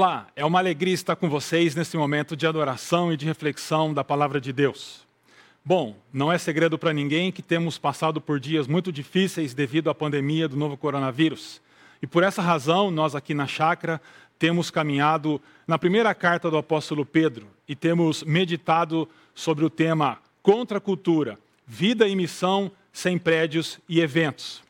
Olá, é uma alegria estar com vocês nesse momento de adoração e de reflexão da palavra de Deus. Bom, não é segredo para ninguém que temos passado por dias muito difíceis devido à pandemia do novo coronavírus. E por essa razão, nós aqui na chácara temos caminhado na primeira carta do apóstolo Pedro e temos meditado sobre o tema Contra a Cultura, Vida e Missão sem Prédios e Eventos.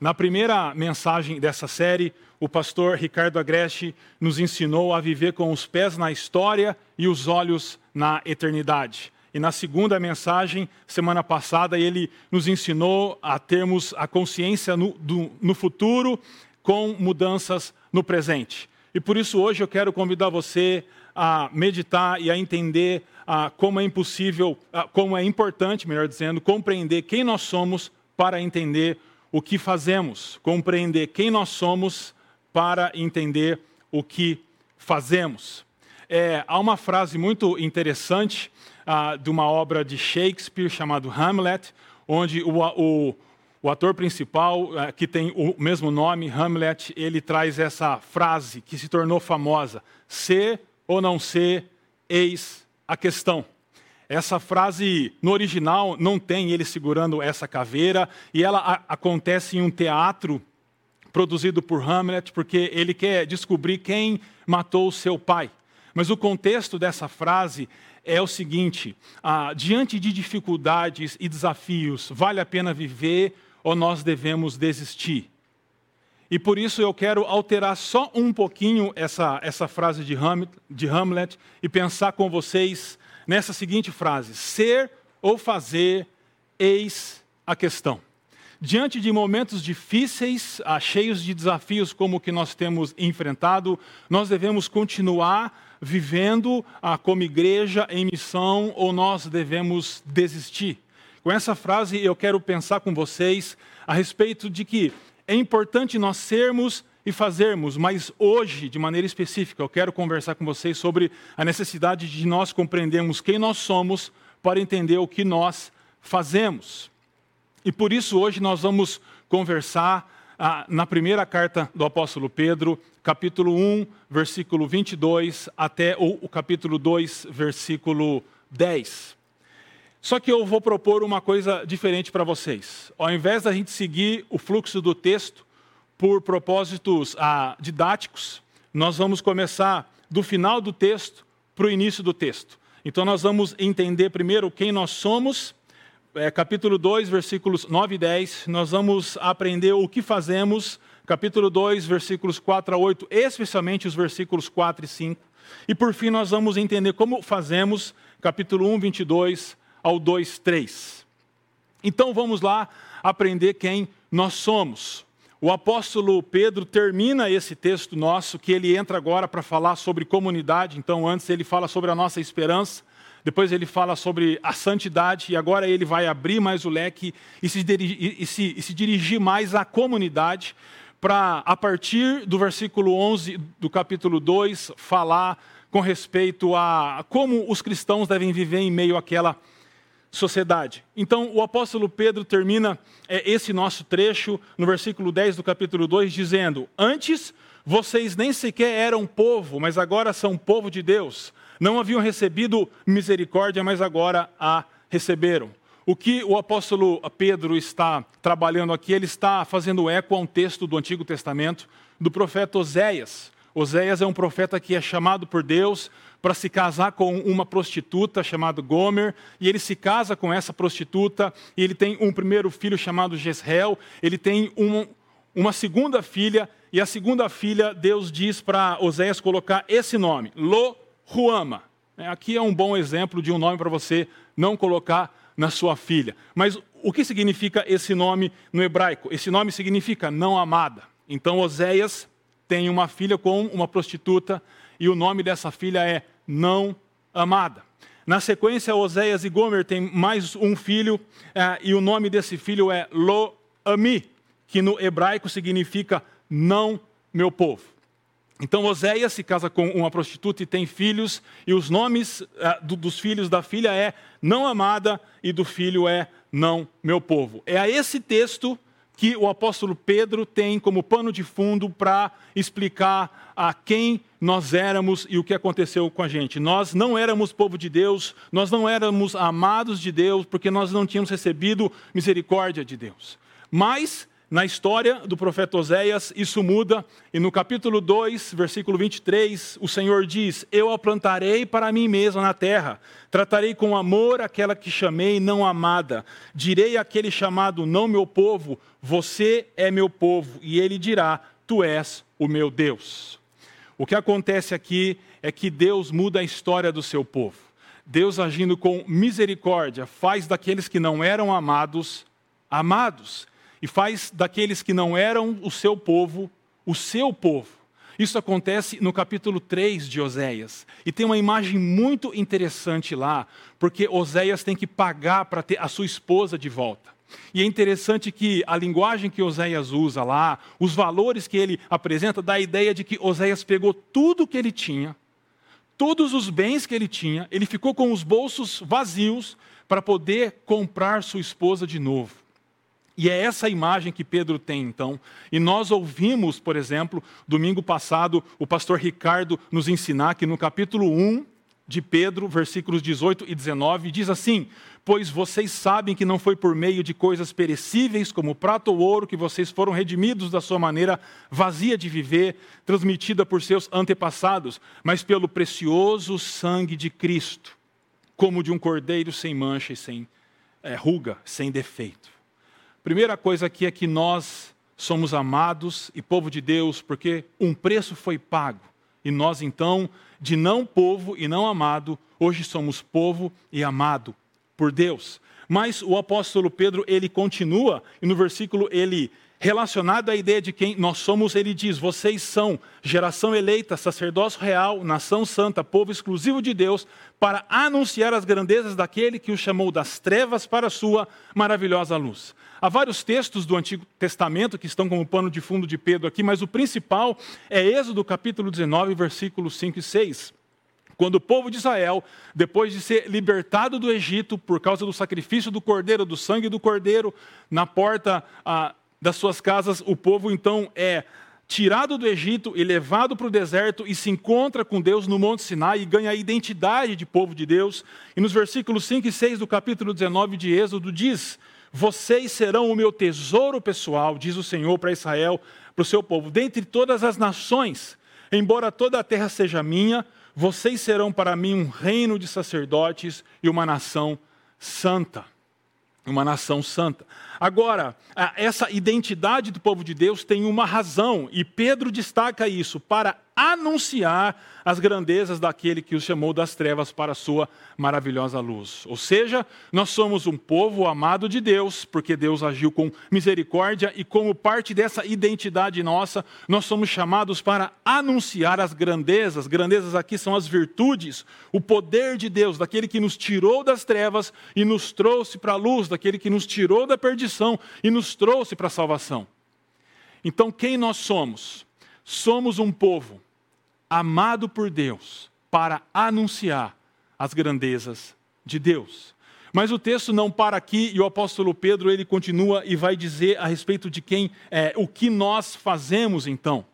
Na primeira mensagem dessa série, o pastor Ricardo Agreste nos ensinou a viver com os pés na história e os olhos na eternidade. E na segunda mensagem, semana passada, ele nos ensinou a termos a consciência no, do, no futuro com mudanças no presente. E por isso hoje eu quero convidar você a meditar e a entender como é impossível, como é importante, melhor dizendo, compreender quem nós somos para entender o que fazemos, compreender quem nós somos para entender o que fazemos. É, há uma frase muito interessante ah, de uma obra de Shakespeare chamado Hamlet, onde o, o, o ator principal, ah, que tem o mesmo nome, Hamlet, ele traz essa frase que se tornou famosa: ser ou não ser, eis a questão. Essa frase no original não tem ele segurando essa caveira e ela acontece em um teatro produzido por Hamlet, porque ele quer descobrir quem matou seu pai. Mas o contexto dessa frase é o seguinte: ah, diante de dificuldades e desafios, vale a pena viver ou nós devemos desistir? E por isso eu quero alterar só um pouquinho essa, essa frase de Hamlet, de Hamlet e pensar com vocês nessa seguinte frase: ser ou fazer, eis a questão. Diante de momentos difíceis, ah, cheios de desafios como o que nós temos enfrentado, nós devemos continuar vivendo ah, como igreja em missão ou nós devemos desistir? Com essa frase eu quero pensar com vocês a respeito de que é importante nós sermos e fazermos, mas hoje, de maneira específica, eu quero conversar com vocês sobre a necessidade de nós compreendermos quem nós somos para entender o que nós fazemos. E por isso hoje nós vamos conversar ah, na primeira carta do apóstolo Pedro, capítulo 1, versículo 22, até o, capítulo 2, versículo 10. Só que eu vou propor uma coisa diferente para vocês. Ao invés da gente seguir o fluxo do texto por propósitos ah, didáticos, nós vamos começar do final do texto para o início do texto. Então, nós vamos entender primeiro quem nós somos é, capítulo 2, versículos 9 e 10, nós vamos aprender o que fazemos, capítulo 2, versículos 4 a 8, especialmente os versículos 4 e 5. E por fim, nós vamos entender como fazemos, capítulo 1, 22 ao 2, 3. Então vamos lá aprender quem nós somos. O apóstolo Pedro termina esse texto nosso, que ele entra agora para falar sobre comunidade. Então, antes ele fala sobre a nossa esperança, depois ele fala sobre a santidade, e agora ele vai abrir mais o leque e se, e se, e se dirigir mais à comunidade, para, a partir do versículo 11 do capítulo 2, falar com respeito a como os cristãos devem viver em meio àquela sociedade. Então, o apóstolo Pedro termina é, esse nosso trecho no versículo 10 do capítulo 2, dizendo: Antes vocês nem sequer eram povo, mas agora são povo de Deus não haviam recebido misericórdia, mas agora a receberam. O que o apóstolo Pedro está trabalhando aqui, ele está fazendo eco a um texto do Antigo Testamento do profeta Oséias. Oséias é um profeta que é chamado por Deus para se casar com uma prostituta chamada Gomer, e ele se casa com essa prostituta, e ele tem um primeiro filho chamado Jezreel, ele tem um, uma segunda filha, e a segunda filha, Deus diz para Oséias colocar esse nome, Lo Ruama. É, aqui é um bom exemplo de um nome para você não colocar na sua filha. Mas o que significa esse nome no hebraico? Esse nome significa não amada. Então Oséias tem uma filha com uma prostituta e o nome dessa filha é não amada. Na sequência, Oséias e Gomer têm mais um filho é, e o nome desse filho é Lo-Ami, que no hebraico significa não meu povo. Então Oséias se casa com uma prostituta e tem filhos, e os nomes do, dos filhos da filha é não amada e do filho é não meu povo. É a esse texto que o apóstolo Pedro tem como pano de fundo para explicar a quem nós éramos e o que aconteceu com a gente. Nós não éramos povo de Deus, nós não éramos amados de Deus, porque nós não tínhamos recebido misericórdia de Deus. Mas na história do profeta Oséias, isso muda, e no capítulo 2, versículo 23, o Senhor diz: Eu a plantarei para mim mesmo na terra, tratarei com amor aquela que chamei não amada, direi àquele chamado não meu povo, você é meu povo, e ele dirá: Tu és o meu Deus. O que acontece aqui é que Deus muda a história do seu povo. Deus, agindo com misericórdia, faz daqueles que não eram amados, amados e faz daqueles que não eram o seu povo, o seu povo. Isso acontece no capítulo 3 de Oséias. E tem uma imagem muito interessante lá, porque Oséias tem que pagar para ter a sua esposa de volta. E é interessante que a linguagem que Oséias usa lá, os valores que ele apresenta, dá a ideia de que Oséias pegou tudo que ele tinha, todos os bens que ele tinha, ele ficou com os bolsos vazios para poder comprar sua esposa de novo. E é essa imagem que Pedro tem, então. E nós ouvimos, por exemplo, domingo passado, o pastor Ricardo nos ensinar que no capítulo 1 de Pedro, versículos 18 e 19, diz assim: Pois vocês sabem que não foi por meio de coisas perecíveis, como prata ou ouro, que vocês foram redimidos da sua maneira vazia de viver, transmitida por seus antepassados, mas pelo precioso sangue de Cristo, como de um cordeiro sem mancha e sem é, ruga, sem defeito. Primeira coisa aqui é que nós somos amados e povo de Deus porque um preço foi pago. E nós, então, de não povo e não amado, hoje somos povo e amado por Deus. Mas o apóstolo Pedro, ele continua, e no versículo ele relacionado à ideia de quem nós somos, ele diz: Vocês são geração eleita, sacerdócio real, nação santa, povo exclusivo de Deus, para anunciar as grandezas daquele que o chamou das trevas para a sua maravilhosa luz. Há vários textos do Antigo Testamento que estão como pano de fundo de Pedro aqui, mas o principal é Êxodo capítulo 19, versículos 5 e 6 quando o povo de Israel, depois de ser libertado do Egito por causa do sacrifício do cordeiro, do sangue do cordeiro, na porta ah, das suas casas, o povo então é tirado do Egito e levado para o deserto e se encontra com Deus no Monte Sinai e ganha a identidade de povo de Deus. E nos versículos 5 e 6 do capítulo 19 de Êxodo diz: Vocês serão o meu tesouro pessoal, diz o Senhor para Israel, para o seu povo, dentre todas as nações. Embora toda a terra seja minha, vocês serão para mim um reino de sacerdotes e uma nação santa. Uma nação santa. Agora, essa identidade do povo de Deus tem uma razão, e Pedro destaca isso para anunciar as grandezas daquele que os chamou das trevas para a sua maravilhosa luz. Ou seja, nós somos um povo amado de Deus, porque Deus agiu com misericórdia e como parte dessa identidade nossa, nós somos chamados para anunciar as grandezas. Grandezas aqui são as virtudes, o poder de Deus, daquele que nos tirou das trevas e nos trouxe para a luz, daquele que nos tirou da perdição e nos trouxe para a salvação. Então, quem nós somos? Somos um povo amado por Deus para anunciar as grandezas de Deus. Mas o texto não para aqui e o apóstolo Pedro ele continua e vai dizer a respeito de quem, é, o que nós fazemos então.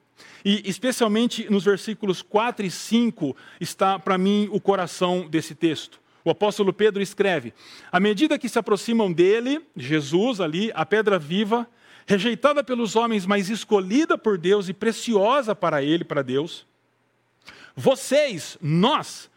E especialmente nos versículos 4 e 5 está para mim o coração desse texto. O apóstolo Pedro escreve: À medida que se aproximam dele, Jesus ali, a pedra viva, rejeitada pelos homens, mas escolhida por Deus e preciosa para ele, para Deus, vocês, nós,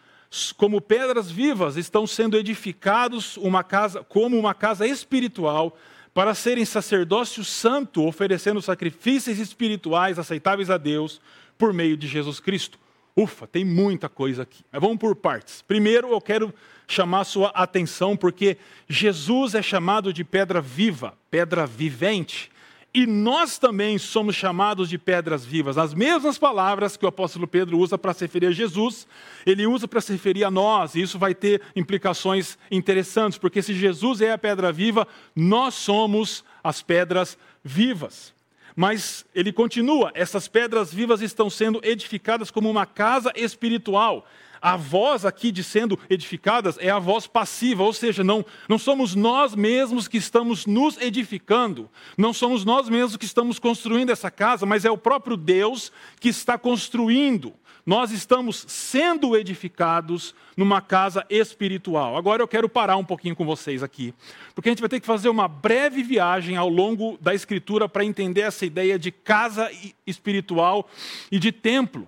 como pedras vivas, estão sendo edificados uma casa, como uma casa espiritual para serem sacerdócio santo, oferecendo sacrifícios espirituais aceitáveis a Deus por meio de Jesus Cristo. Ufa, tem muita coisa aqui. Mas vamos por partes. Primeiro, eu quero chamar sua atenção porque Jesus é chamado de pedra viva, pedra vivente. E nós também somos chamados de pedras vivas. As mesmas palavras que o apóstolo Pedro usa para se referir a Jesus, ele usa para se referir a nós. E isso vai ter implicações interessantes, porque se Jesus é a pedra viva, nós somos as pedras vivas. Mas ele continua: essas pedras vivas estão sendo edificadas como uma casa espiritual. A voz aqui de sendo edificadas é a voz passiva, ou seja, não, não somos nós mesmos que estamos nos edificando, não somos nós mesmos que estamos construindo essa casa, mas é o próprio Deus que está construindo. Nós estamos sendo edificados numa casa espiritual. Agora eu quero parar um pouquinho com vocês aqui, porque a gente vai ter que fazer uma breve viagem ao longo da Escritura para entender essa ideia de casa espiritual e de templo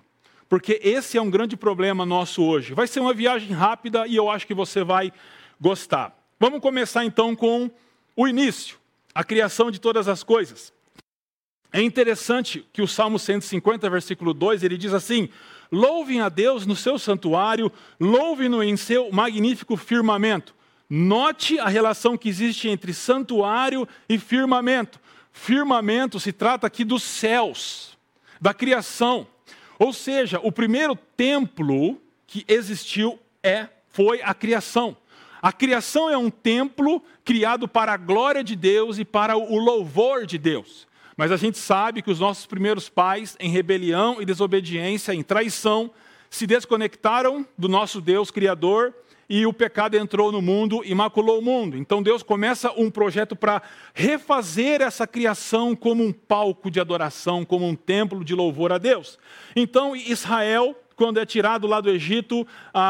porque esse é um grande problema nosso hoje. Vai ser uma viagem rápida e eu acho que você vai gostar. Vamos começar então com o início, a criação de todas as coisas. É interessante que o Salmo 150, versículo 2, ele diz assim: Louvem a Deus no seu santuário, louvem-no em seu magnífico firmamento. Note a relação que existe entre santuário e firmamento. Firmamento se trata aqui dos céus, da criação. Ou seja, o primeiro templo que existiu é foi a criação. A criação é um templo criado para a glória de Deus e para o louvor de Deus. Mas a gente sabe que os nossos primeiros pais, em rebelião e desobediência, em traição, se desconectaram do nosso Deus Criador e o pecado entrou no mundo e maculou o mundo. Então Deus começa um projeto para refazer essa criação como um palco de adoração, como um templo de louvor a Deus. Então Israel quando é tirado lá do Egito,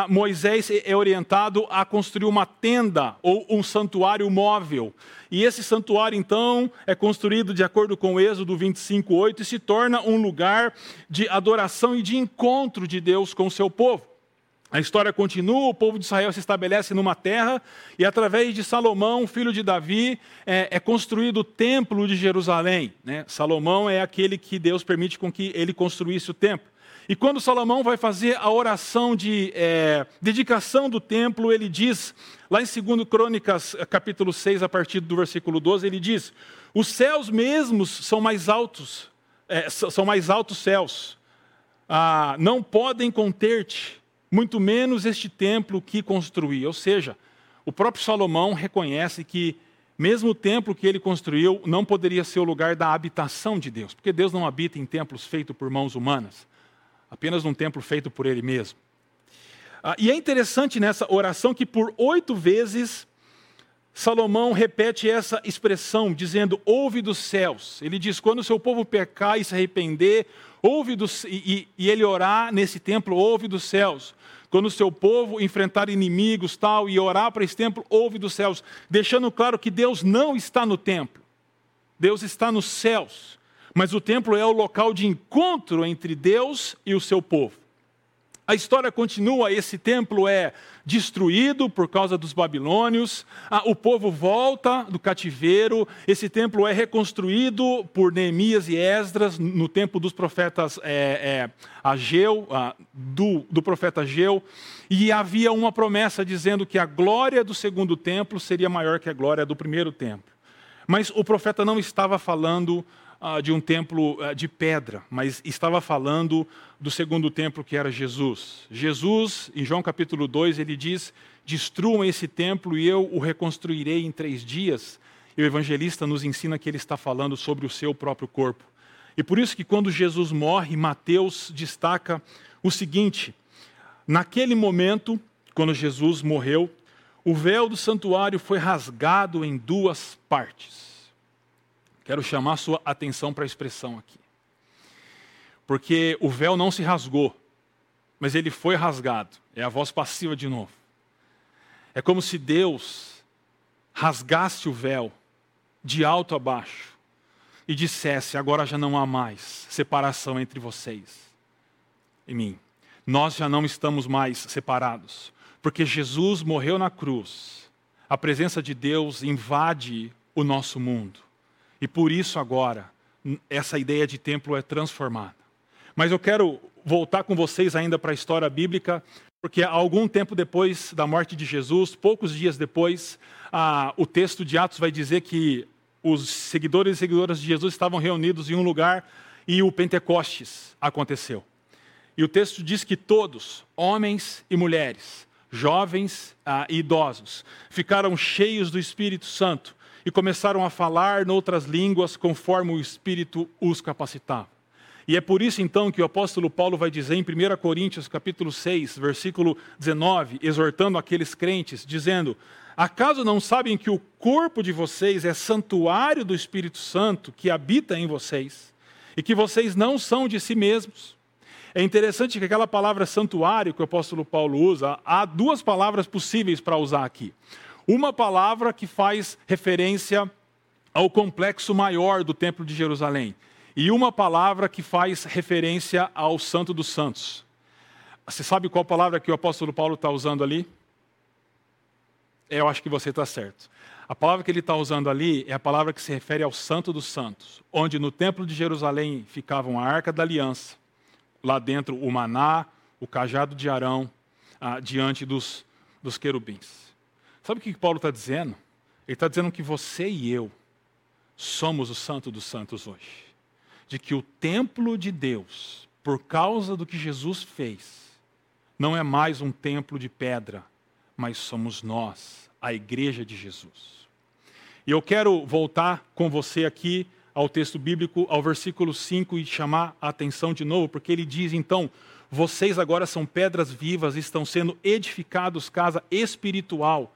Moisés é orientado a construir uma tenda ou um santuário móvel. E esse santuário, então, é construído de acordo com o Êxodo 25:8 e se torna um lugar de adoração e de encontro de Deus com o seu povo. A história continua, o povo de Israel se estabelece numa terra, e através de Salomão, filho de Davi, é, é construído o templo de Jerusalém. Né? Salomão é aquele que Deus permite com que ele construísse o templo. E quando Salomão vai fazer a oração de é, dedicação do templo, ele diz, lá em 2 Crônicas, capítulo 6, a partir do versículo 12, ele diz: Os céus mesmos são mais altos, é, são mais altos céus, ah, não podem conter-te muito menos este templo que construí. Ou seja, o próprio Salomão reconhece que, mesmo o templo que ele construiu, não poderia ser o lugar da habitação de Deus, porque Deus não habita em templos feitos por mãos humanas, apenas num templo feito por Ele mesmo. Ah, e é interessante nessa oração que, por oito vezes, Salomão repete essa expressão, dizendo: ouve dos céus. Ele diz: quando o seu povo pecar e se arrepender, ouve dos, e, e, ele orar nesse templo, ouve dos céus. Quando o seu povo enfrentar inimigos tal e orar para esse templo, ouve dos céus, deixando claro que Deus não está no templo. Deus está nos céus, mas o templo é o local de encontro entre Deus e o seu povo. A história continua, esse templo é destruído por causa dos babilônios, o povo volta do cativeiro, esse templo é reconstruído por Neemias e Esdras no tempo dos profetas é, é, Ageu, do, do profeta Ageu, e havia uma promessa dizendo que a glória do segundo templo seria maior que a glória do primeiro templo. Mas o profeta não estava falando ah, de um templo ah, de pedra, mas estava falando do segundo templo que era Jesus. Jesus, em João capítulo 2, ele diz: Destruam esse templo e eu o reconstruirei em três dias. E o evangelista nos ensina que ele está falando sobre o seu próprio corpo. E por isso que quando Jesus morre, Mateus destaca o seguinte: naquele momento, quando Jesus morreu, o véu do santuário foi rasgado em duas partes. Quero chamar sua atenção para a expressão aqui. Porque o véu não se rasgou, mas ele foi rasgado. É a voz passiva de novo. É como se Deus rasgasse o véu de alto a baixo e dissesse: agora já não há mais separação entre vocês e mim. Nós já não estamos mais separados, porque Jesus morreu na cruz. A presença de Deus invade o nosso mundo. E por isso agora essa ideia de templo é transformada. Mas eu quero voltar com vocês ainda para a história bíblica, porque algum tempo depois da morte de Jesus, poucos dias depois, ah, o texto de Atos vai dizer que os seguidores e seguidoras de Jesus estavam reunidos em um lugar e o Pentecostes aconteceu. E o texto diz que todos, homens e mulheres, jovens ah, e idosos, ficaram cheios do Espírito Santo e começaram a falar noutras línguas conforme o Espírito os capacitava. E é por isso então que o apóstolo Paulo vai dizer em 1 Coríntios, capítulo 6, versículo 19, exortando aqueles crentes, dizendo: Acaso não sabem que o corpo de vocês é santuário do Espírito Santo que habita em vocês e que vocês não são de si mesmos? É interessante que aquela palavra santuário que o apóstolo Paulo usa, há duas palavras possíveis para usar aqui. Uma palavra que faz referência ao complexo maior do Templo de Jerusalém, e uma palavra que faz referência ao Santo dos Santos. Você sabe qual palavra que o apóstolo Paulo está usando ali? É, eu acho que você está certo. A palavra que ele está usando ali é a palavra que se refere ao Santo dos Santos, onde no Templo de Jerusalém ficavam a Arca da Aliança, lá dentro o maná, o cajado de Arão, ah, diante dos, dos querubins. Sabe o que Paulo está dizendo? Ele está dizendo que você e eu somos o Santo dos Santos hoje de que o templo de Deus, por causa do que Jesus fez, não é mais um templo de pedra, mas somos nós, a igreja de Jesus. E eu quero voltar com você aqui ao texto bíblico, ao versículo 5 e chamar a atenção de novo, porque ele diz então: vocês agora são pedras vivas, estão sendo edificados casa espiritual.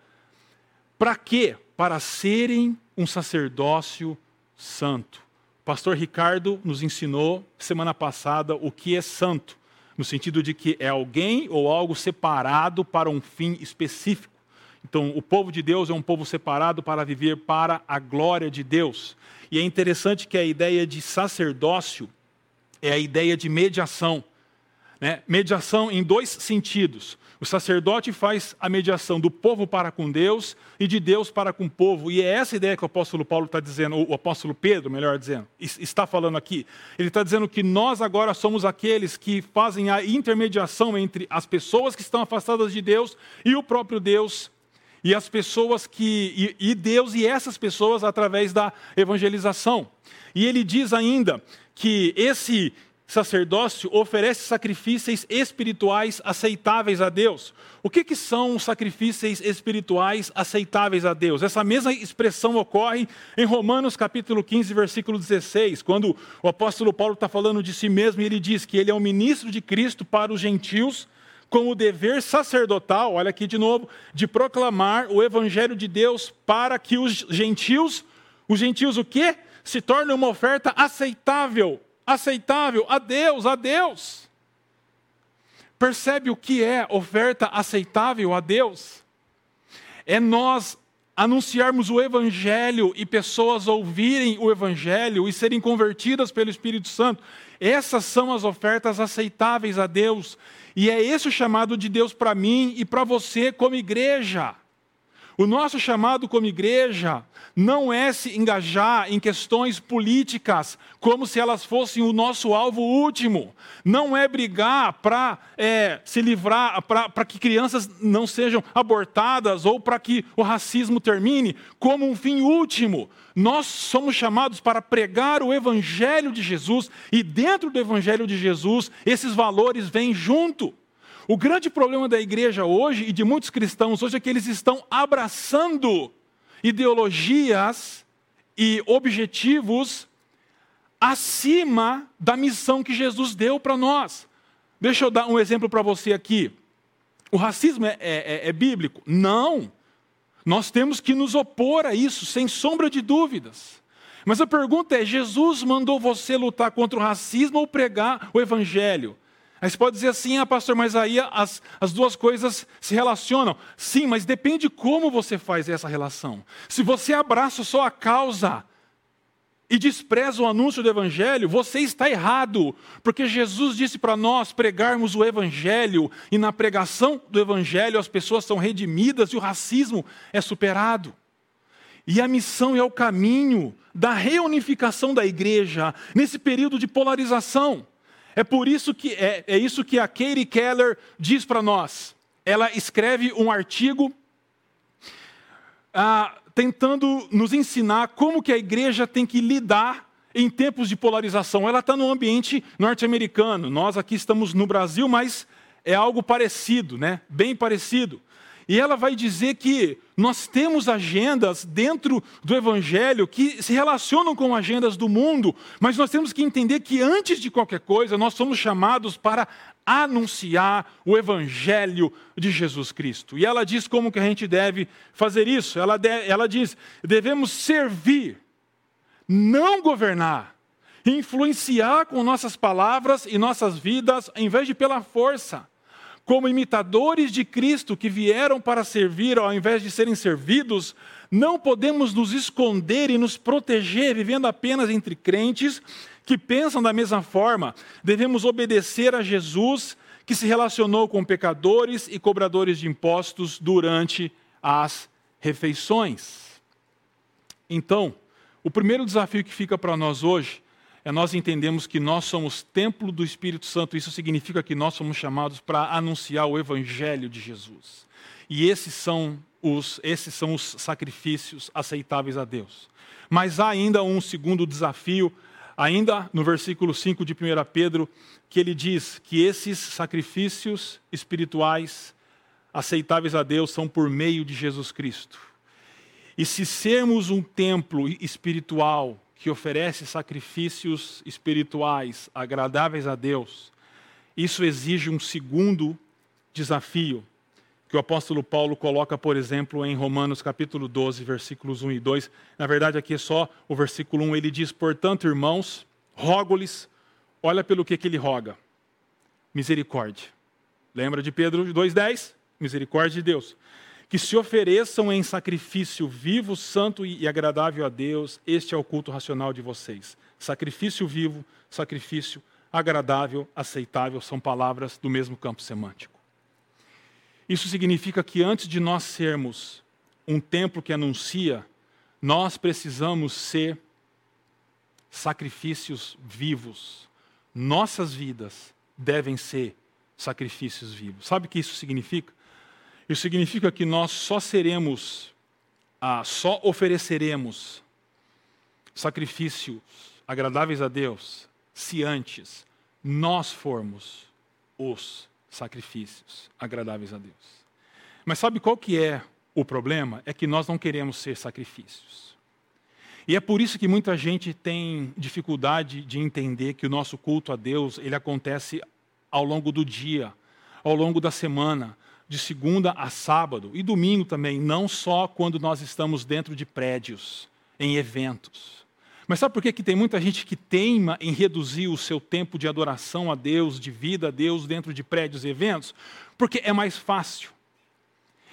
Para quê? Para serem um sacerdócio santo pastor Ricardo nos ensinou semana passada o que é santo, no sentido de que é alguém ou algo separado para um fim específico. Então, o povo de Deus é um povo separado para viver para a glória de Deus. E é interessante que a ideia de sacerdócio é a ideia de mediação. Né? Mediação em dois sentidos. O sacerdote faz a mediação do povo para com Deus e de Deus para com o povo. E é essa ideia que o apóstolo Paulo está dizendo, o apóstolo Pedro, melhor dizendo, está falando aqui. Ele está dizendo que nós agora somos aqueles que fazem a intermediação entre as pessoas que estão afastadas de Deus e o próprio Deus. E as pessoas que. e, e Deus e essas pessoas através da evangelização. E ele diz ainda que esse sacerdócio oferece sacrifícios espirituais aceitáveis a Deus. O que, que são sacrifícios espirituais aceitáveis a Deus? Essa mesma expressão ocorre em Romanos capítulo 15, versículo 16, quando o apóstolo Paulo está falando de si mesmo e ele diz que ele é o ministro de Cristo para os gentios, com o dever sacerdotal, olha aqui de novo, de proclamar o evangelho de Deus para que os gentios, os gentios o quê? Se tornem uma oferta aceitável aceitável a Deus, a Deus. Percebe o que é oferta aceitável a Deus? É nós anunciarmos o Evangelho e pessoas ouvirem o Evangelho e serem convertidas pelo Espírito Santo. Essas são as ofertas aceitáveis a Deus. E é esse o chamado de Deus para mim e para você como igreja. O nosso chamado como igreja não é se engajar em questões políticas como se elas fossem o nosso alvo último. Não é brigar para é, se livrar, para que crianças não sejam abortadas ou para que o racismo termine como um fim último. Nós somos chamados para pregar o Evangelho de Jesus e dentro do Evangelho de Jesus esses valores vêm junto. O grande problema da igreja hoje e de muitos cristãos hoje é que eles estão abraçando ideologias e objetivos acima da missão que Jesus deu para nós. Deixa eu dar um exemplo para você aqui. O racismo é, é, é, é bíblico? Não. Nós temos que nos opor a isso, sem sombra de dúvidas. Mas a pergunta é: Jesus mandou você lutar contra o racismo ou pregar o evangelho? Aí você pode dizer assim, ah, pastor, mas aí as, as duas coisas se relacionam. Sim, mas depende como você faz essa relação. Se você abraça só a causa e despreza o anúncio do Evangelho, você está errado, porque Jesus disse para nós pregarmos o Evangelho, e na pregação do Evangelho as pessoas são redimidas e o racismo é superado. E a missão é o caminho da reunificação da igreja nesse período de polarização. É por isso que é, é isso que a Katie Keller diz para nós. Ela escreve um artigo ah, tentando nos ensinar como que a igreja tem que lidar em tempos de polarização. Ela está no ambiente norte-americano. Nós aqui estamos no Brasil, mas é algo parecido, né? Bem parecido. E ela vai dizer que nós temos agendas dentro do Evangelho que se relacionam com agendas do mundo, mas nós temos que entender que antes de qualquer coisa, nós somos chamados para anunciar o Evangelho de Jesus Cristo. E ela diz como que a gente deve fazer isso. Ela, de, ela diz: devemos servir, não governar, influenciar com nossas palavras e nossas vidas, em vez de pela força como imitadores de Cristo que vieram para servir ao invés de serem servidos, não podemos nos esconder e nos proteger vivendo apenas entre crentes que pensam da mesma forma. Devemos obedecer a Jesus, que se relacionou com pecadores e cobradores de impostos durante as refeições. Então, o primeiro desafio que fica para nós hoje é nós entendemos que nós somos templo do Espírito Santo. Isso significa que nós somos chamados para anunciar o Evangelho de Jesus. E esses são os, esses são os sacrifícios aceitáveis a Deus. Mas há ainda um segundo desafio, ainda no versículo 5 de 1 Pedro, que ele diz que esses sacrifícios espirituais aceitáveis a Deus são por meio de Jesus Cristo. E se sermos um templo espiritual que oferece sacrifícios espirituais agradáveis a Deus, isso exige um segundo desafio, que o apóstolo Paulo coloca, por exemplo, em Romanos capítulo 12, versículos 1 e 2. Na verdade, aqui é só o versículo 1, ele diz: Portanto, irmãos, rogo-lhes, olha pelo que, que ele roga: misericórdia. Lembra de Pedro 2,10? Misericórdia de Deus que se ofereçam em sacrifício vivo, santo e agradável a Deus, este é o culto racional de vocês. Sacrifício vivo, sacrifício agradável, aceitável, são palavras do mesmo campo semântico. Isso significa que antes de nós sermos um templo que anuncia, nós precisamos ser sacrifícios vivos. Nossas vidas devem ser sacrifícios vivos. Sabe o que isso significa? Isso significa que nós só seremos, ah, só ofereceremos sacrifícios agradáveis a Deus se antes nós formos os sacrifícios agradáveis a Deus. Mas sabe qual que é o problema? É que nós não queremos ser sacrifícios. E é por isso que muita gente tem dificuldade de entender que o nosso culto a Deus, ele acontece ao longo do dia, ao longo da semana, de segunda a sábado e domingo também, não só quando nós estamos dentro de prédios, em eventos. Mas sabe por que, que tem muita gente que teima em reduzir o seu tempo de adoração a Deus, de vida a Deus dentro de prédios e eventos? Porque é mais fácil.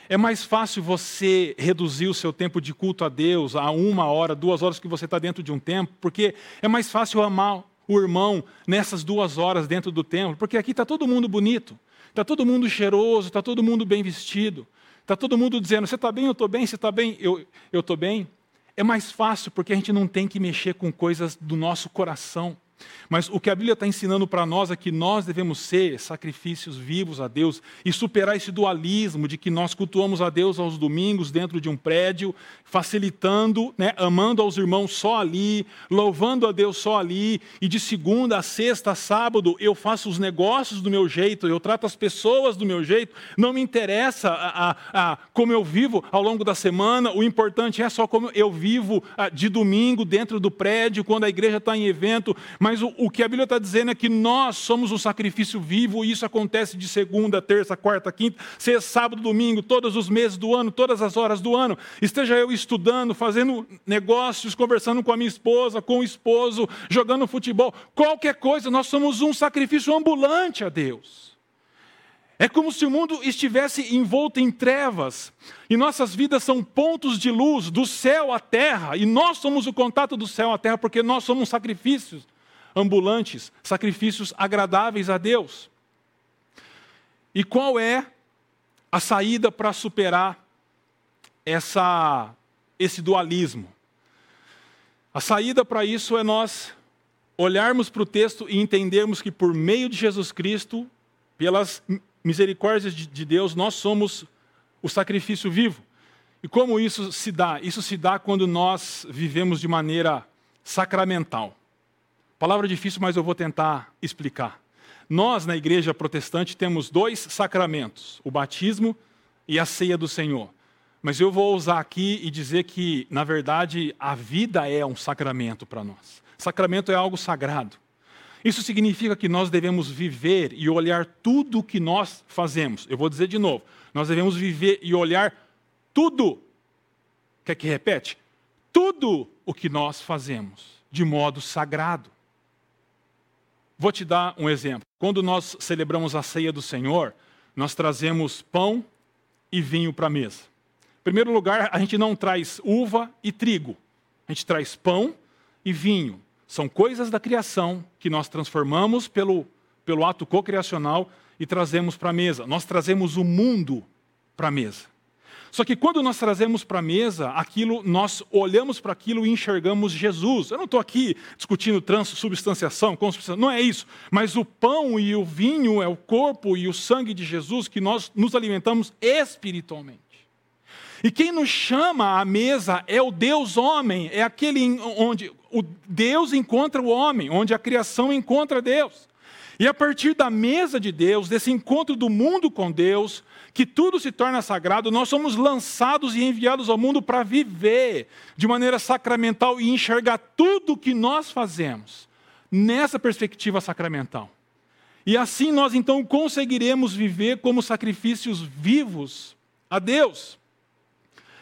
É mais fácil você reduzir o seu tempo de culto a Deus a uma hora, duas horas que você está dentro de um templo, porque é mais fácil amar o irmão nessas duas horas dentro do templo, porque aqui está todo mundo bonito. Está todo mundo cheiroso, está todo mundo bem vestido, está todo mundo dizendo: você está bem, eu estou bem, você está bem, eu estou bem. É mais fácil porque a gente não tem que mexer com coisas do nosso coração. Mas o que a Bíblia está ensinando para nós é que nós devemos ser sacrifícios vivos a Deus e superar esse dualismo de que nós cultuamos a Deus aos domingos dentro de um prédio, facilitando, né, amando aos irmãos só ali, louvando a Deus só ali, e de segunda a sexta, a sábado, eu faço os negócios do meu jeito, eu trato as pessoas do meu jeito, não me interessa a, a, a como eu vivo ao longo da semana, o importante é só como eu vivo a, de domingo dentro do prédio, quando a igreja está em evento, mas o, o que a Bíblia está dizendo é que nós somos o sacrifício vivo, e isso acontece de segunda, terça, quarta, quinta, sexta, sábado, domingo, todos os meses do ano, todas as horas do ano. Esteja eu estudando, fazendo negócios, conversando com a minha esposa, com o esposo, jogando futebol, qualquer coisa, nós somos um sacrifício ambulante a Deus. É como se o mundo estivesse envolto em trevas e nossas vidas são pontos de luz do céu à terra, e nós somos o contato do céu à terra porque nós somos sacrifícios ambulantes, sacrifícios agradáveis a Deus. E qual é a saída para superar essa, esse dualismo? A saída para isso é nós olharmos para o texto e entendermos que por meio de Jesus Cristo, pelas misericórdias de Deus, nós somos o sacrifício vivo. E como isso se dá? Isso se dá quando nós vivemos de maneira sacramental. Palavra difícil, mas eu vou tentar explicar. Nós, na igreja protestante, temos dois sacramentos: o batismo e a ceia do Senhor. Mas eu vou usar aqui e dizer que, na verdade, a vida é um sacramento para nós. Sacramento é algo sagrado. Isso significa que nós devemos viver e olhar tudo o que nós fazemos. Eu vou dizer de novo: nós devemos viver e olhar tudo. Quer que repete? Tudo o que nós fazemos de modo sagrado. Vou te dar um exemplo. Quando nós celebramos a ceia do Senhor, nós trazemos pão e vinho para a mesa. Em primeiro lugar, a gente não traz uva e trigo. A gente traz pão e vinho. São coisas da criação que nós transformamos pelo, pelo ato cocriacional e trazemos para a mesa. Nós trazemos o mundo para a mesa. Só que quando nós trazemos para a mesa aquilo, nós olhamos para aquilo e enxergamos Jesus. Eu não estou aqui discutindo transubstanciação, consubstanciação, não é isso. Mas o pão e o vinho é o corpo e o sangue de Jesus que nós nos alimentamos espiritualmente. E quem nos chama à mesa é o Deus homem, é aquele onde o Deus encontra o homem, onde a criação encontra Deus. E a partir da mesa de Deus, desse encontro do mundo com Deus, que tudo se torna sagrado, nós somos lançados e enviados ao mundo para viver de maneira sacramental e enxergar tudo que nós fazemos nessa perspectiva sacramental. E assim nós então conseguiremos viver como sacrifícios vivos a Deus.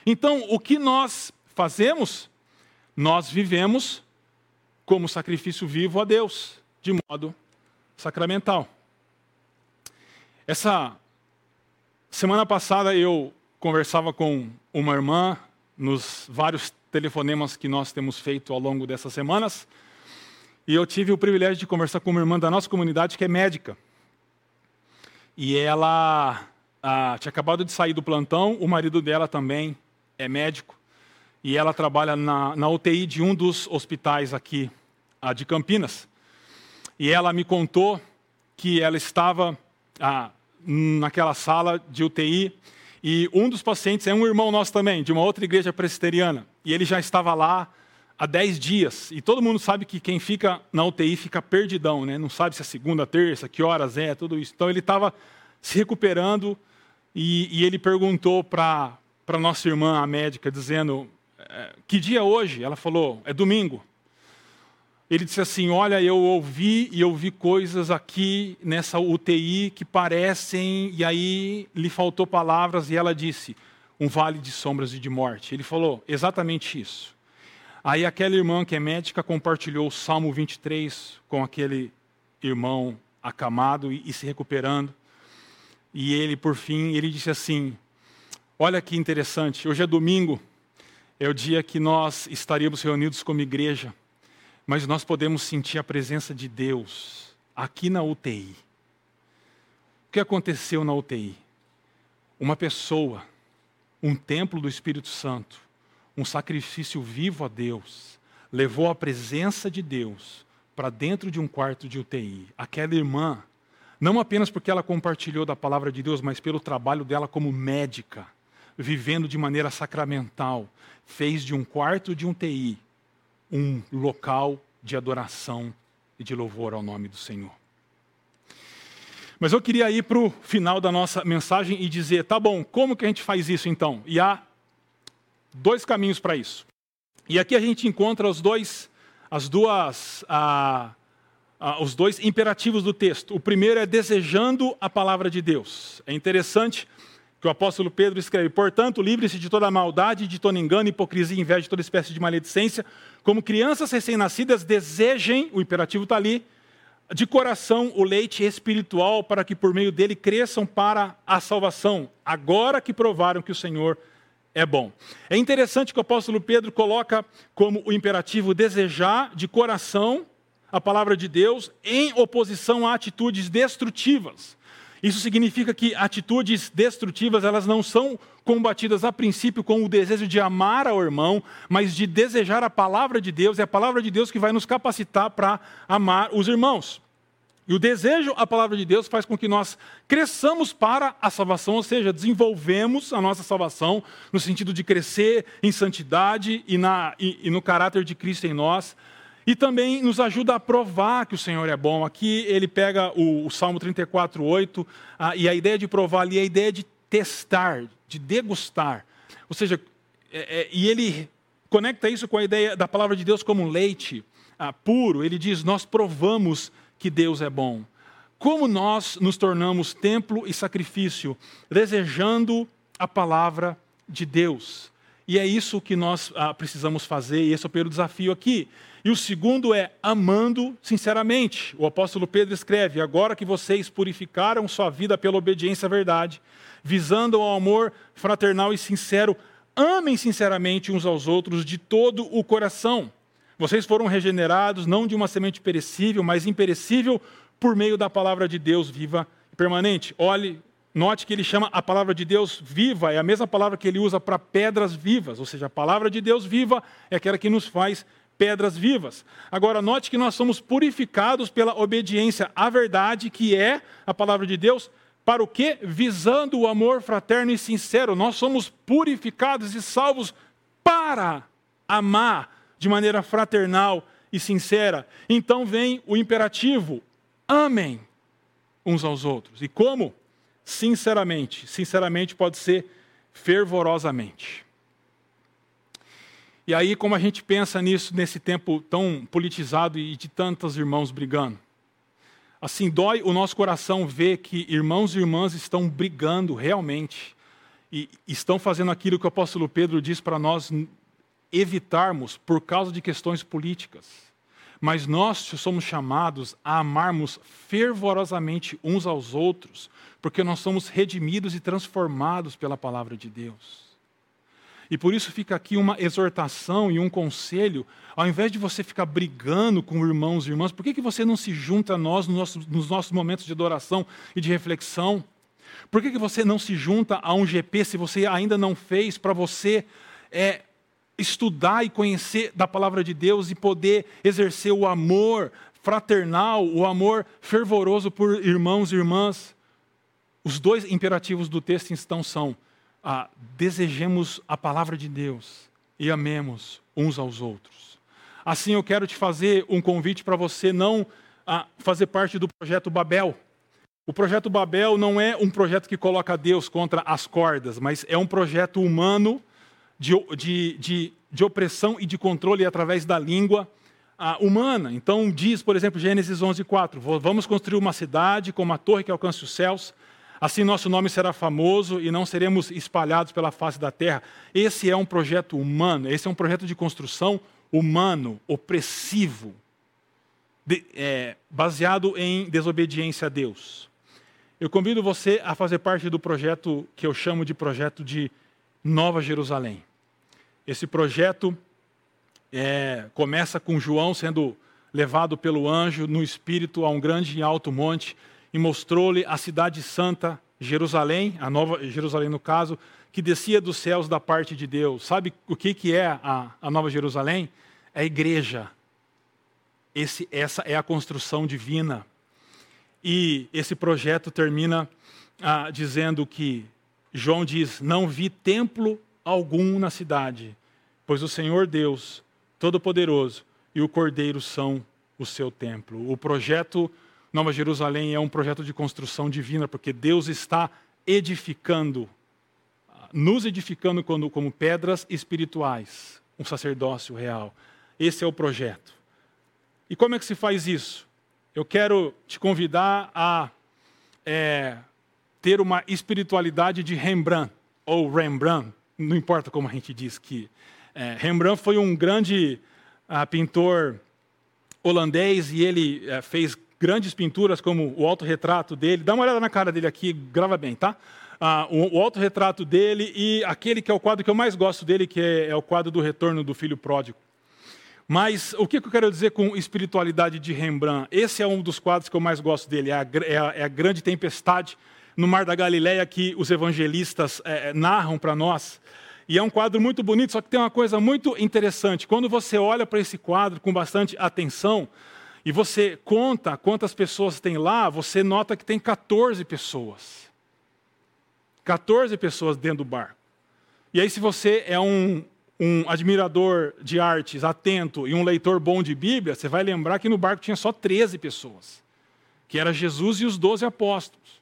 Então, o que nós fazemos nós vivemos como sacrifício vivo a Deus, de modo sacramental. Essa semana passada eu conversava com uma irmã nos vários telefonemas que nós temos feito ao longo dessas semanas, e eu tive o privilégio de conversar com uma irmã da nossa comunidade que é médica. E ela ah, tinha acabado de sair do plantão, o marido dela também é médico e ela trabalha na, na UTI de um dos hospitais aqui de Campinas. E ela me contou que ela estava ah, naquela sala de UTI e um dos pacientes é um irmão nosso também, de uma outra igreja presbiteriana. E ele já estava lá há 10 dias. E todo mundo sabe que quem fica na UTI fica perdidão, né? não sabe se é segunda, terça, que horas é, tudo isso. Então ele estava se recuperando e, e ele perguntou para nossa irmã, a médica, dizendo: é, que dia é hoje? Ela falou, é domingo. Ele disse assim: Olha, eu ouvi e eu vi coisas aqui nessa UTI que parecem, e aí lhe faltou palavras, e ela disse: Um vale de sombras e de morte. Ele falou exatamente isso. Aí aquela irmã que é médica compartilhou o Salmo 23 com aquele irmão acamado e, e se recuperando. E ele, por fim, ele disse assim: Olha que interessante, hoje é domingo, é o dia que nós estaríamos reunidos como igreja, mas nós podemos sentir a presença de Deus aqui na UTI. O que aconteceu na UTI? Uma pessoa, um templo do Espírito Santo, um sacrifício vivo a Deus, levou a presença de Deus para dentro de um quarto de UTI. Aquela irmã, não apenas porque ela compartilhou da palavra de Deus, mas pelo trabalho dela como médica vivendo de maneira sacramental, fez de um quarto de um TI um local de adoração e de louvor ao nome do Senhor. Mas eu queria ir para o final da nossa mensagem e dizer: tá bom, como que a gente faz isso então? E há dois caminhos para isso. E aqui a gente encontra os dois, as duas, os dois imperativos do texto. O primeiro é desejando a palavra de Deus. É interessante que o apóstolo Pedro escreve: Portanto, livre-se de toda maldade, de todo engano, hipocrisia, inveja, de toda espécie de maledicência. Como crianças recém-nascidas, desejem, o imperativo está ali, de coração o leite espiritual, para que por meio dele cresçam para a salvação, agora que provaram que o Senhor é bom. É interessante que o apóstolo Pedro coloca como o imperativo desejar de coração a palavra de Deus em oposição a atitudes destrutivas. Isso significa que atitudes destrutivas, elas não são combatidas a princípio com o desejo de amar ao irmão, mas de desejar a palavra de Deus, é a palavra de Deus que vai nos capacitar para amar os irmãos. E o desejo à palavra de Deus faz com que nós cresçamos para a salvação, ou seja, desenvolvemos a nossa salvação no sentido de crescer em santidade e, na, e, e no caráter de Cristo em nós, e também nos ajuda a provar que o Senhor é bom. Aqui ele pega o, o Salmo 34, 8, a, e a ideia de provar ali é a ideia de testar, de degustar. Ou seja, é, é, e ele conecta isso com a ideia da palavra de Deus como leite ah, puro. Ele diz: Nós provamos que Deus é bom. Como nós nos tornamos templo e sacrifício, desejando a palavra de Deus. E é isso que nós ah, precisamos fazer, e esse é o primeiro desafio aqui. E o segundo é amando sinceramente. O apóstolo Pedro escreve: Agora que vocês purificaram sua vida pela obediência à verdade, visando ao amor fraternal e sincero, amem sinceramente uns aos outros de todo o coração. Vocês foram regenerados não de uma semente perecível, mas imperecível por meio da palavra de Deus viva e permanente. Olhe, note que ele chama a palavra de Deus viva, é a mesma palavra que ele usa para pedras vivas, ou seja, a palavra de Deus viva é aquela que nos faz pedras vivas. Agora, note que nós somos purificados pela obediência à verdade, que é a palavra de Deus, para o quê? Visando o amor fraterno e sincero. Nós somos purificados e salvos para amar de maneira fraternal e sincera. Então vem o imperativo: amem uns aos outros. E como? Sinceramente. Sinceramente pode ser fervorosamente. E aí, como a gente pensa nisso nesse tempo tão politizado e de tantos irmãos brigando? Assim, dói o nosso coração ver que irmãos e irmãs estão brigando realmente e estão fazendo aquilo que o apóstolo Pedro diz para nós evitarmos por causa de questões políticas. Mas nós somos chamados a amarmos fervorosamente uns aos outros, porque nós somos redimidos e transformados pela palavra de Deus. E por isso fica aqui uma exortação e um conselho. Ao invés de você ficar brigando com irmãos e irmãs, por que, que você não se junta a nós nos nossos, nos nossos momentos de adoração e de reflexão? Por que, que você não se junta a um GP se você ainda não fez, para você é, estudar e conhecer da palavra de Deus e poder exercer o amor fraternal, o amor fervoroso por irmãos e irmãs? Os dois imperativos do texto então são ah, desejemos a palavra de Deus e amemos uns aos outros. Assim, eu quero te fazer um convite para você não ah, fazer parte do projeto Babel. O projeto Babel não é um projeto que coloca Deus contra as cordas, mas é um projeto humano de, de, de, de opressão e de controle através da língua ah, humana. Então, diz, por exemplo, Gênesis 11, 4: Vamos construir uma cidade com uma torre que alcance os céus Assim nosso nome será famoso e não seremos espalhados pela face da terra. Esse é um projeto humano, esse é um projeto de construção humano, opressivo, de, é, baseado em desobediência a Deus. Eu convido você a fazer parte do projeto que eu chamo de projeto de Nova Jerusalém. Esse projeto é, começa com João sendo levado pelo anjo no espírito a um grande e alto monte e mostrou-lhe a cidade santa, Jerusalém, a nova Jerusalém no caso, que descia dos céus da parte de Deus. Sabe o que, que é a, a nova Jerusalém? É a igreja. Esse, essa é a construção divina. E esse projeto termina ah, dizendo que João diz: Não vi templo algum na cidade, pois o Senhor Deus, Todo-Poderoso, e o Cordeiro são o seu templo. O projeto Nova Jerusalém é um projeto de construção divina, porque Deus está edificando, nos edificando como, como pedras espirituais, um sacerdócio real. Esse é o projeto. E como é que se faz isso? Eu quero te convidar a é, ter uma espiritualidade de Rembrandt, ou Rembrandt, não importa como a gente diz que. É, Rembrandt foi um grande uh, pintor holandês e ele uh, fez grandes pinturas como o autorretrato dele. Dá uma olhada na cara dele aqui, grava bem, tá? Ah, o, o autorretrato dele e aquele que é o quadro que eu mais gosto dele, que é, é o quadro do retorno do filho pródigo. Mas o que eu quero dizer com espiritualidade de Rembrandt? Esse é um dos quadros que eu mais gosto dele, é a, é a, é a grande tempestade no Mar da Galileia que os evangelistas é, narram para nós. E é um quadro muito bonito, só que tem uma coisa muito interessante. Quando você olha para esse quadro com bastante atenção, e você conta quantas pessoas tem lá, você nota que tem 14 pessoas. 14 pessoas dentro do barco. E aí, se você é um, um admirador de artes atento e um leitor bom de Bíblia, você vai lembrar que no barco tinha só 13 pessoas, que era Jesus e os 12 apóstolos.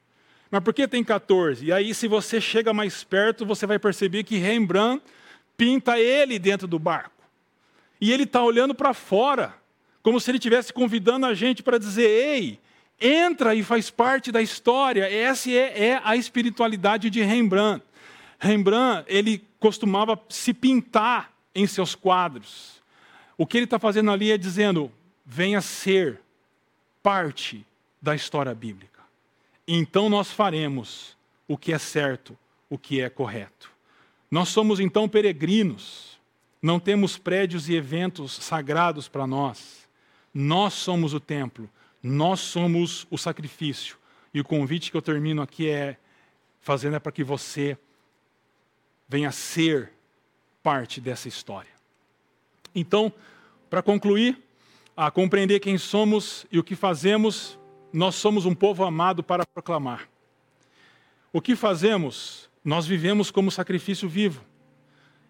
Mas por que tem 14? E aí, se você chega mais perto, você vai perceber que Rembrandt pinta ele dentro do barco. E ele está olhando para fora, como se ele estivesse convidando a gente para dizer: ei, entra e faz parte da história. Essa é, é a espiritualidade de Rembrandt. Rembrandt, ele costumava se pintar em seus quadros. O que ele está fazendo ali é dizendo: venha ser parte da história bíblica. Então nós faremos o que é certo, o que é correto. Nós somos então peregrinos, não temos prédios e eventos sagrados para nós. Nós somos o templo, nós somos o sacrifício. E o convite que eu termino aqui é fazendo é para que você venha ser parte dessa história. Então, para concluir, a compreender quem somos e o que fazemos, nós somos um povo amado para proclamar. O que fazemos? Nós vivemos como sacrifício vivo.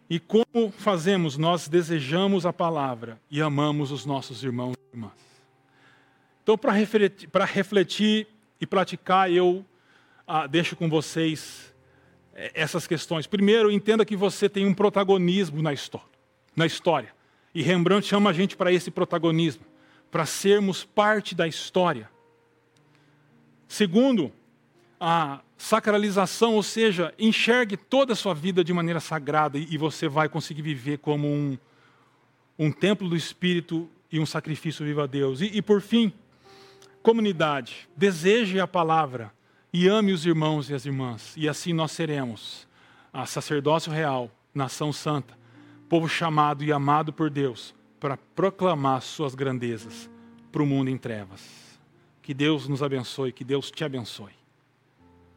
E como fazemos? Nós desejamos a palavra e amamos os nossos irmãos e irmãs. Então, para refletir, refletir, e praticar, eu ah, deixo com vocês eh, essas questões. Primeiro, entenda que você tem um protagonismo na história. Na história. E Rembrandt chama a gente para esse protagonismo, para sermos parte da história. Segundo, a sacralização, ou seja, enxergue toda a sua vida de maneira sagrada e você vai conseguir viver como um, um templo do Espírito e um sacrifício vivo a Deus. E, e por fim, comunidade, deseje a palavra e ame os irmãos e as irmãs, e assim nós seremos a sacerdócio real, nação santa, povo chamado e amado por Deus para proclamar suas grandezas para o mundo em trevas. Que Deus nos abençoe, que Deus te abençoe.